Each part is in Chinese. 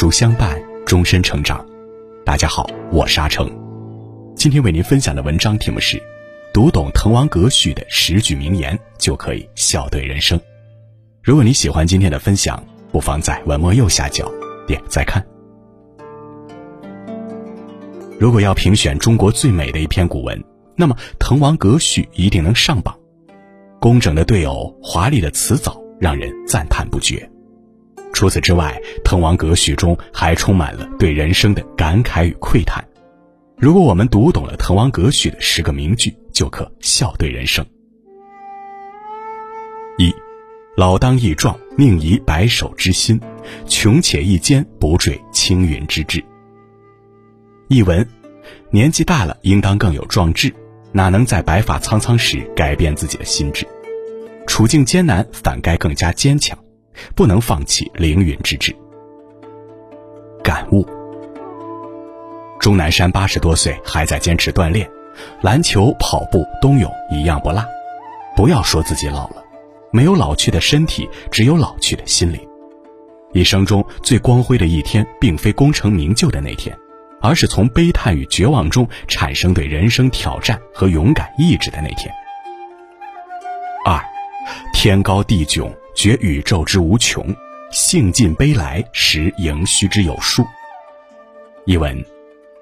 书相伴，终身成长。大家好，我是阿成。今天为您分享的文章题目是：读懂滕王阁序的十句名言，就可以笑对人生。如果你喜欢今天的分享，不妨在文末右下角点再看。如果要评选中国最美的一篇古文，那么滕王阁序一定能上榜。工整的对偶，华丽的辞藻，让人赞叹不绝。除此之外，滕王阁序中还充满了对人生的感慨与喟叹。如果我们读懂了滕王阁序的十个名句，就可笑对人生。一，老当益壮，宁移白首之心；穷且益坚，不坠青云之志。译文：年纪大了，应当更有壮志，哪能在白发苍苍时改变自己的心智？处境艰难，反该更加坚强。不能放弃凌云之志。感悟：钟南山八十多岁还在坚持锻炼，篮球、跑步、冬泳一样不落。不要说自己老了，没有老去的身体，只有老去的心灵。一生中最光辉的一天，并非功成名就的那天，而是从悲叹与绝望中产生对人生挑战和勇敢意志的那天。二，天高地迥。觉宇宙之无穷，兴尽悲来，识盈虚之有数。译文：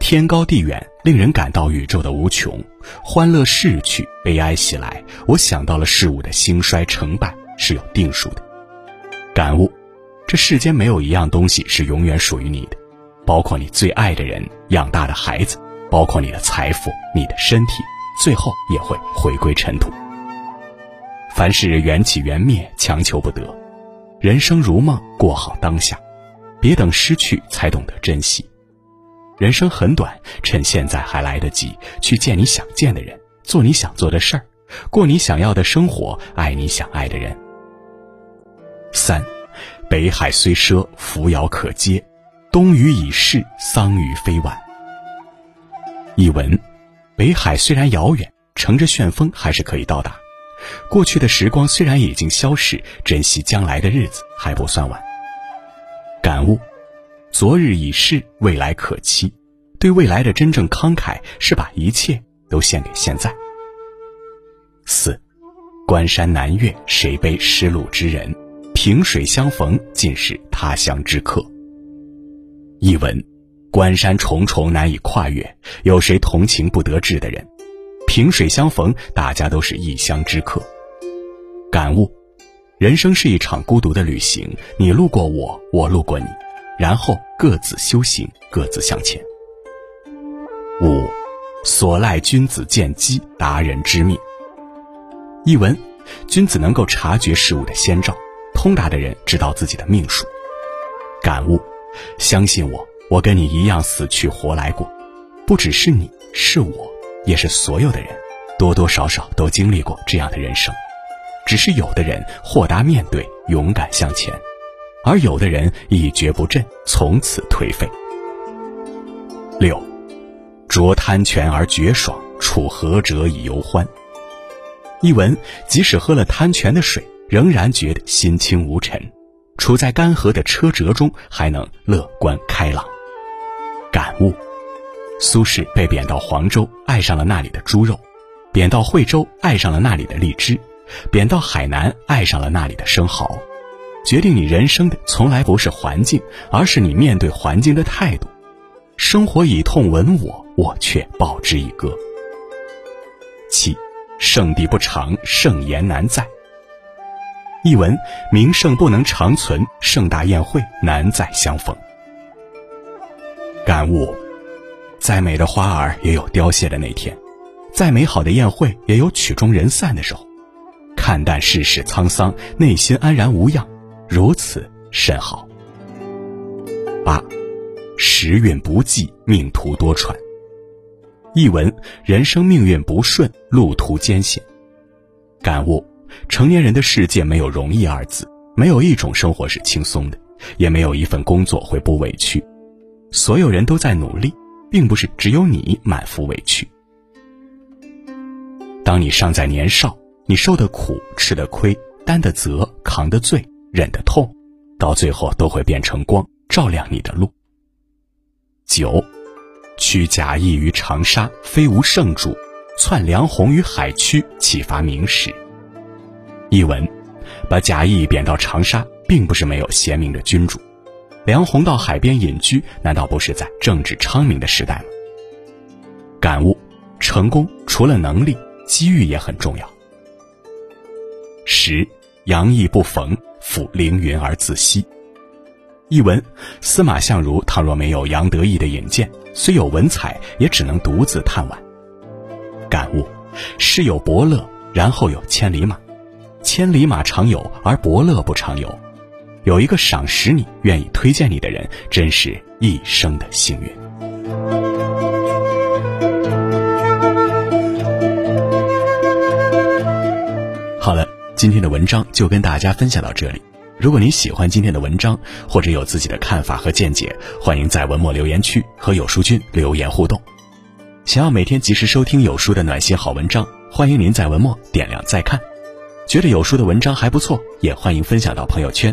天高地远，令人感到宇宙的无穷；欢乐逝去，悲哀袭来，我想到了事物的兴衰成败是有定数的。感悟：这世间没有一样东西是永远属于你的，包括你最爱的人、养大的孩子，包括你的财富、你的身体，最后也会回归尘土。凡事缘起缘灭，强求不得。人生如梦，过好当下，别等失去才懂得珍惜。人生很短，趁现在还来得及，去见你想见的人，做你想做的事儿，过你想要的生活，爱你想爱的人。三，北海虽赊，扶摇可接；东隅已逝，桑榆非晚。译文：北海虽然遥远，乘着旋风还是可以到达。过去的时光虽然已经消逝，珍惜将来的日子还不算晚。感悟：昨日已逝，未来可期。对未来的真正慷慨，是把一切都献给现在。四，关山难越，谁悲失路之人？萍水相逢，尽是他乡之客。译文：关山重重难以跨越，有谁同情不得志的人？萍水相逢，大家都是异乡之客。感悟：人生是一场孤独的旅行，你路过我，我路过你，然后各自修行，各自向前。五，所赖君子见机，达人知命。译文：君子能够察觉事物的先兆，通达的人知道自己的命数。感悟：相信我，我跟你一样死去活来过，不只是你，是我。也是所有的人，多多少少都经历过这样的人生，只是有的人豁达面对，勇敢向前，而有的人一蹶不振，从此颓废。六，酌贪泉而觉爽，处涸辙以犹欢。译文：即使喝了贪泉的水，仍然觉得心清无尘；处在干涸的车辙中，还能乐观开朗。感悟。苏轼被贬到黄州，爱上了那里的猪肉；贬到惠州，爱上了那里的荔枝；贬到海南，爱上了那里的生蚝。决定你人生的从来不是环境，而是你面对环境的态度。生活以痛吻我，我却报之以歌。七，盛地不长，盛筵难再。译文：名胜不能长存，盛大宴会难再相逢。感悟。再美的花儿也有凋谢的那天，再美好的宴会也有曲终人散的时候。看淡世事沧桑，内心安然无恙，如此甚好。八，时运不济，命途多舛。译文：人生命运不顺，路途艰险。感悟：成年人的世界没有容易二字，没有一种生活是轻松的，也没有一份工作会不委屈。所有人都在努力。并不是只有你满腹委屈。当你尚在年少，你受的苦、吃的亏、担的责、扛的罪、忍的痛，到最后都会变成光，照亮你的路。九，屈贾谊于长沙，非无圣主；窜梁鸿于海曲，启发明史。译文：把贾谊贬到长沙，并不是没有贤明的君主；梁鸿到海边隐居，难道不是在政治昌明的时代吗？感悟：成功除了能力，机遇也很重要。十，杨毅不逢，抚凌云而自惜。译文：司马相如倘若没有杨得意的引荐，虽有文采，也只能独自叹惋。感悟：世有伯乐，然后有千里马。千里马常有，而伯乐不常有。有一个赏识你、愿意推荐你的人，真是一生的幸运。好了，今天的文章就跟大家分享到这里。如果你喜欢今天的文章，或者有自己的看法和见解，欢迎在文末留言区和有书君留言互动。想要每天及时收听有书的暖心好文章，欢迎您在文末点亮再看。觉得有书的文章还不错，也欢迎分享到朋友圈，